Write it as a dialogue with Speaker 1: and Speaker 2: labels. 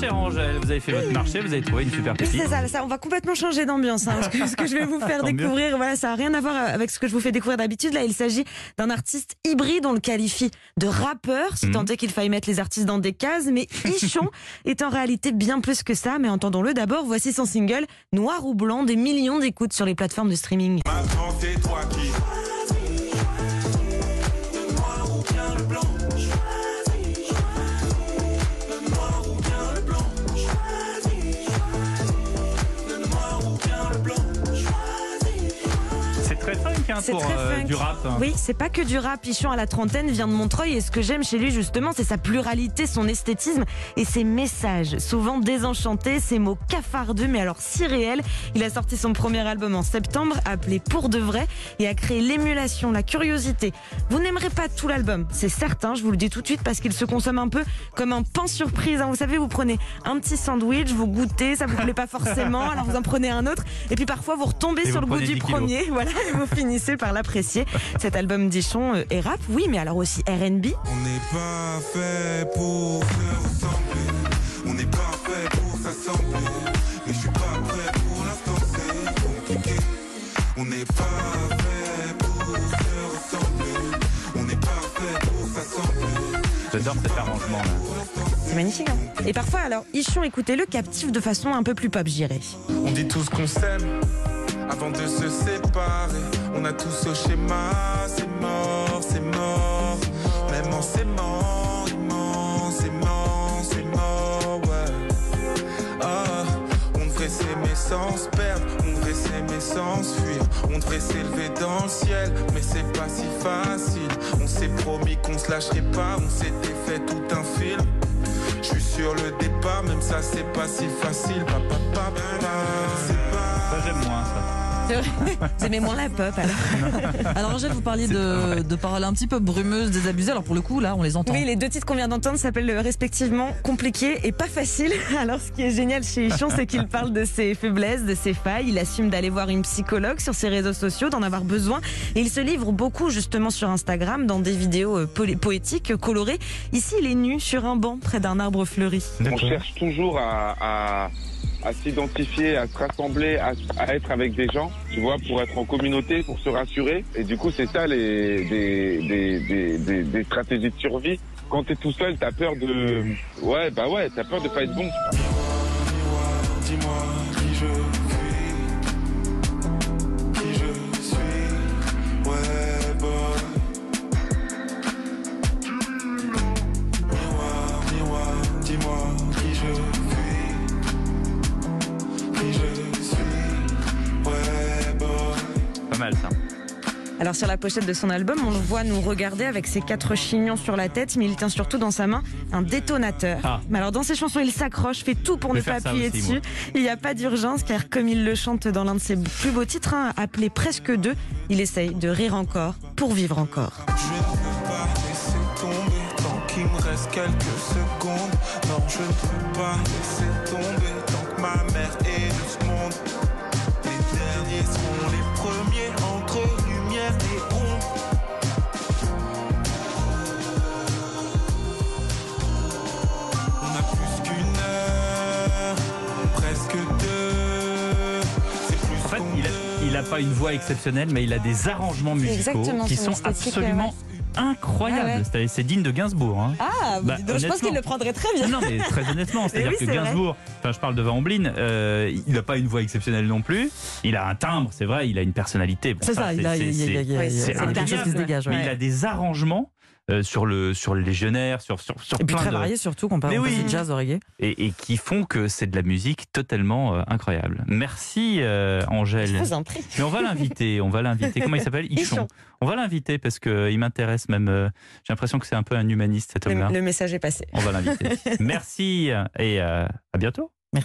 Speaker 1: chère Angèle. Vous avez fait votre marché, vous avez trouvé une super pépite.
Speaker 2: C'est ça, ça, on va complètement changer d'ambiance. Hein, parce que ce que je vais vous faire découvrir, voilà, ça n'a rien à voir avec ce que je vous fais découvrir d'habitude. Là, il s'agit d'un artiste hybride, on le qualifie de rappeur, si
Speaker 1: Mhm.
Speaker 2: tant est qu'il faille mettre les artistes dans des cases. Mais Ichon est en réalité bien plus que ça. Mais entendons-le d'abord, voici son single Noir ou Blanc, des millions d'écoutes sur les plateformes de streaming.
Speaker 3: Maintenant
Speaker 1: hein,
Speaker 2: C'est
Speaker 1: pour
Speaker 2: très
Speaker 1: euh, du rap.
Speaker 2: Oui, c'est pas que du rap. Pichon à la trentaine vient de Montreuil et ce que j'aime chez lui justement, c'est sa pluralité, son esthétisme et ses messages, souvent désenchantés, ses mots cafardeux mais alors si réels. Il a sorti son premier album en septembre appelé Pour de vrai et a créé l'émulation, la curiosité. Vous n'aimerez pas tout l'album, c'est certain, je vous le dis tout de suite parce qu'il se consomme un peu comme un pain surprise. hein. Vous savez, vous prenez un petit sandwich, vous goûtez, ça vous plaît pas forcément, alors vous en prenez un autre et puis parfois vous retombez
Speaker 1: Et
Speaker 2: sur
Speaker 1: vous
Speaker 2: le goût du
Speaker 1: 10 kilos.
Speaker 2: premier, voilà, et vous finissez par l'apprécier. Cet album d'Ichon euh, est rap, oui, mais alors aussi R&B.
Speaker 3: On n'est pas fait pour se ressembler On n'est pas fait pour s'assembler Mais je suis pas prêt pour l'instant c'est compliqué On n'est pas fait pour se ressembler On n'est pas fait pour s'assembler
Speaker 1: J'adore cet arrangement. là.
Speaker 2: C'est magnifique. hein. et parfois, alors, Ichon, écoutez-le, captive de façon un peu plus pop, j'irais.
Speaker 3: On dit tous qu'on s'aime avant de se séparer. On a tous au schéma, c'est mort, c'est mort. Même en s'aimant, immensément, c'est mort, ouais. Ah, on devrait s'aimer sans se perdre, on devrait s'aimer sans fuir. On devrait s'élever dans le ciel, mais c'est pas si facile. On s'est promis qu'on se lâcherait pas, on s'était fait tout un film. Je suis sur le départ, même ça c'est pas si facile. Pa, pa, pa, pa, c'est pas.
Speaker 1: Ça, j'aime moins ça.
Speaker 2: Vous aimez moins la pop, alors
Speaker 4: Alors Angèle, vous parliez de, de paroles un petit peu brumeuses, désabusées. Alors pour le coup, là, on les entend.
Speaker 2: Oui, les deux titres qu'on vient d'entendre s'appellent euh, respectivement Compliqué et Pas Facile. Alors, ce qui est génial chez Ichon, c'est qu'il parle de ses faiblesses, de ses failles. Il assume d'aller voir une psychologue sur ses réseaux sociaux, d'en avoir besoin. Et il se livre beaucoup, justement, sur Instagram, dans des vidéos euh, po- poétiques, euh, colorées. Ici, il est nu sur un banc près d'un arbre fleuri.
Speaker 5: On cherche toujours à, à, à s'identifier, à se rassembler, à, être avec des gens, tu vois, pour être en communauté, pour se rassurer. Et du coup, c'est ça les stratégies de survie. Quand t'es tout seul, t'as peur de, ouais, bah ouais, t'as peur de pas être bon.
Speaker 3: Qui je suis, dis-moi
Speaker 1: mal ça.
Speaker 2: Alors sur la pochette de son album, on le voit nous regarder avec ses quatre chignons sur la tête, mais il tient surtout dans sa main un détonateur.
Speaker 1: Ah.
Speaker 2: Mais alors dans ses chansons, il s'accroche, fait tout pour ne pas appuyer
Speaker 1: aussi,
Speaker 2: dessus.
Speaker 1: moi.
Speaker 2: Il n'y a pas d'urgence car comme il le chante dans l'un de ses plus beaux titres, hein, appelé Presque deux, il essaye de rire encore pour vivre encore.
Speaker 3: Je ne peux pas laisser tomber tant qu'il me reste quelques secondes. Non, je ne peux pas laisser tomber tant que ma mère
Speaker 1: fait, il a, il a pas une voix exceptionnelle, mais il a des arrangements musicaux qui
Speaker 2: son
Speaker 1: sont absolument incroyables.
Speaker 2: Ah ouais.
Speaker 1: C'est- digne de Gainsbourg. hein.
Speaker 2: Ah,
Speaker 1: Bah,
Speaker 2: donc, je pense qu'il le prendrait très bien.
Speaker 1: Non, mais très honnêtement, c'est-à-dire
Speaker 2: oui,
Speaker 1: que. Gainsbourg, enfin, je parle de Van Omblin, euh, il n'a pas une voix exceptionnelle non plus. Il a un timbre, c'est vrai, il a une personnalité. Bon,
Speaker 4: C'est ça, a- quelque chose qui se dégage.
Speaker 1: Mais il a des arrangements euh, sur le sur le légionnaire, sur sur, sur
Speaker 4: Et puis très
Speaker 1: de
Speaker 4: varié surtout, qu'on parle
Speaker 1: Mais
Speaker 4: on
Speaker 1: oui.
Speaker 4: passe du jazz au reggae.
Speaker 1: et, et qui font que c'est de la musique totalement euh, incroyable. Merci euh, Angèle.
Speaker 2: Je vous en prie.
Speaker 1: Mais on va l'inviter, on va l'inviter. Comment il s'appelle? Ichon.
Speaker 2: Ichon.
Speaker 1: On va l'inviter parce que il m'intéresse même. euh, J'ai l'impression que c'est un peu un humaniste cet homme-là.
Speaker 2: Le, le message est passé.
Speaker 1: On va l'inviter. Merci et euh, à bientôt.